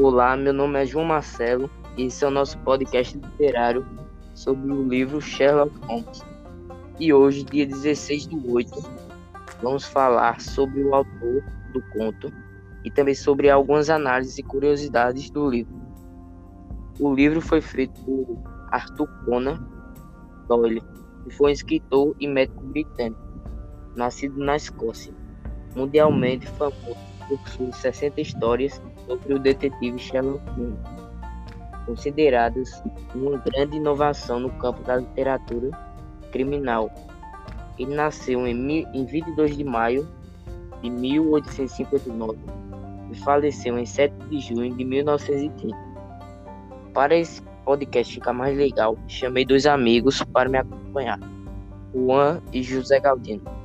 Olá, meu nome é João Marcelo e esse é o nosso podcast literário sobre o livro Sherlock Holmes. E hoje, dia 16 do 8, vamos falar sobre o autor do conto e também sobre algumas análises e curiosidades do livro. O livro foi feito por Arthur Conan Doyle, que foi um escritor e médico britânico, nascido na Escócia, mundialmente famoso por suas 60 histórias sobre o detetive Sherlock Holmes, consideradas uma grande inovação no campo da literatura criminal. Ele nasceu em 22 de maio de 1859 e faleceu em 7 de junho de 1930. Para esse podcast ficar mais legal, chamei dois amigos para me acompanhar, Juan e José Galdino.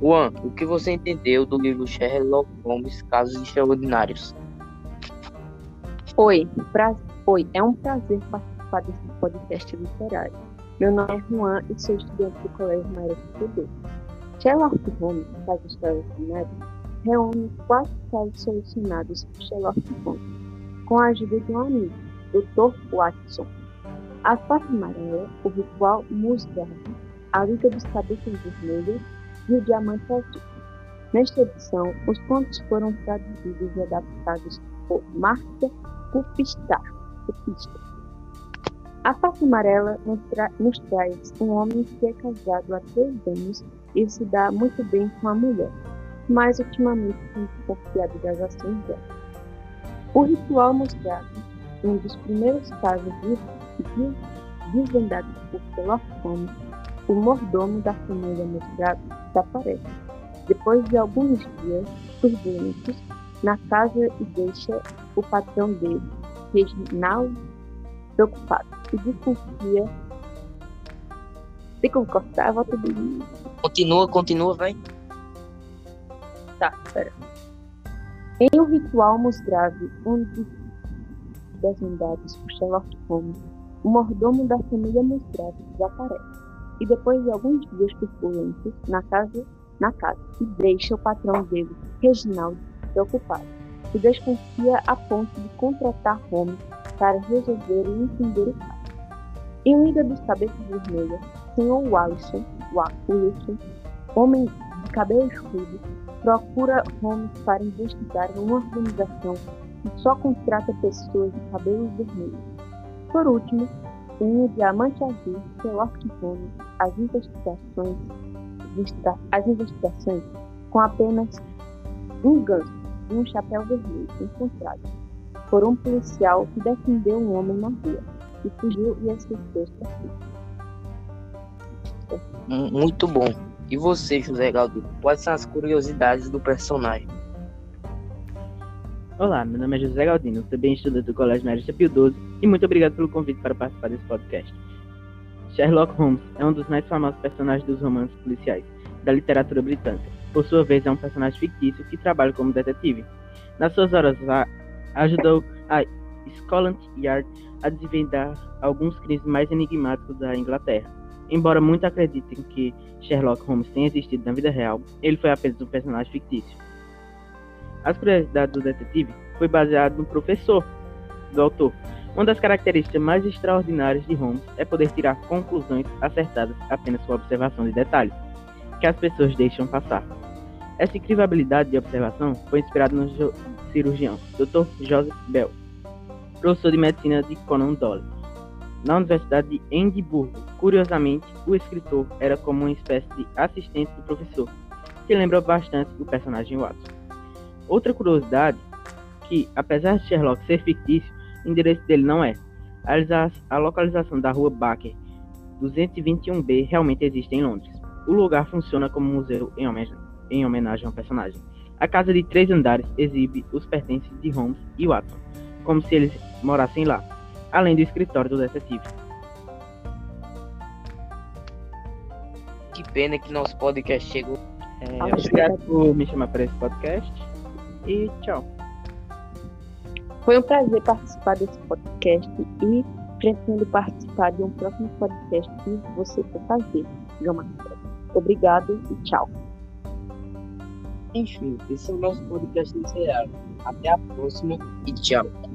Juan, o que você entendeu do livro Sherlock Holmes Casos Extraordinários? Oi, pra... Oi, é um prazer participar desse podcast literário. Meu nome é Juan e sou estudante do Colégio Maria Superior. Sherlock Holmes, Casos Extraordinários, reúne quatro casos solucionados por Sherlock Holmes, com a ajuda de um amigo, Dr. Watson. A faixa amarela, o ritual musgrave, a Liga dos Cabeças Vermelhas e o Diamante Azul. Nesta edição, os contos foram traduzidos e adaptados por Márcia Cupista. A face amarela nos, tra nos traz um homem que é casado há três anos e se dá muito bem com a mulher, mas ultimamente tem desconfiado das ações dela. O ritual mostrado, um dos primeiros casos de, de desvendados por Sherlock Holmes, o mordomo da família mostrado desaparece, depois de alguns dias turbulentos, na casa e deixa o patrão dele, Reginaldo, preocupado e desconfia. Cortar? Volta de. Continua, continua, vai. Tá, pera. Em um ritual grave, um dos desvendados por Sherlock Holmes, o mordomo da família Musgrave desaparece e depois de alguns dias turbulentos na casa, na casa e deixa o patrão dele, Reginaldo, preocupado e desconfia a ponto de contratar Holmes para resolver e entender o caso. Em Liga dos Cabeças Vermelhas, Sr. Wallison, Wilson, homem de cabelo escuro, procura Holmes para investigar uma organização que só contrata pessoas de cabelos vermelhos. Por último, em O Diamante Azul, Holmes, as investigações, as investigações com apenas um ganso e um chapéu vermelho encontrado por um policial que defendeu um homem na rua e fugiu e esqueceu para Muito bom. E você, José Galdino, quais são as curiosidades do personagem? Olá, meu nome é José Galdino, também estudante do Colégio Marista Pio XII e muito obrigado pelo convite para participar desse podcast. Sherlock Holmes é um dos mais famosos personagens dos romances policiais da literatura britânica. Por sua vez, é um personagem fictício que trabalha como detetive. Nas suas horas ajudou a Scotland Yard a desvendar alguns crimes mais enigmáticos da Inglaterra. Embora muitos acreditem que Sherlock Holmes tenha existido na vida real, ele foi apenas um personagem fictício. As curiosidades do detetive foi baseado no professor do autor. Uma das características mais extraordinárias de Holmes é poder tirar conclusões acertadas apenas com observação de detalhes, que as pessoas deixam passar. Essa incrível habilidade de observação foi inspirada no cirurgião Dr. Joseph Bell, professor de medicina de Conan Doyle, na Universidade de Edimburgo. Curiosamente, o escritor era como uma espécie de assistente do professor, que lembra bastante o personagem Watson. Outra curiosidade, que apesar de Sherlock ser fictício, o endereço dele não é. A localização da rua Baker 221B realmente existe em Londres. O lugar funciona como museu em homenagem, em homenagem ao personagem. A casa de três andares exibe os pertences de Holmes e Watson, como se eles morassem lá, além do escritório do detetive. Que pena que nosso podcast chegou. É, obrigado por me chamar para esse podcast e tchau. Foi um prazer participar desse podcast e pretendo participar de um próximo podcast que você for fazer, João Obrigado e tchau. Enfim, esse é o nosso podcast literário. Até a próxima e tchau.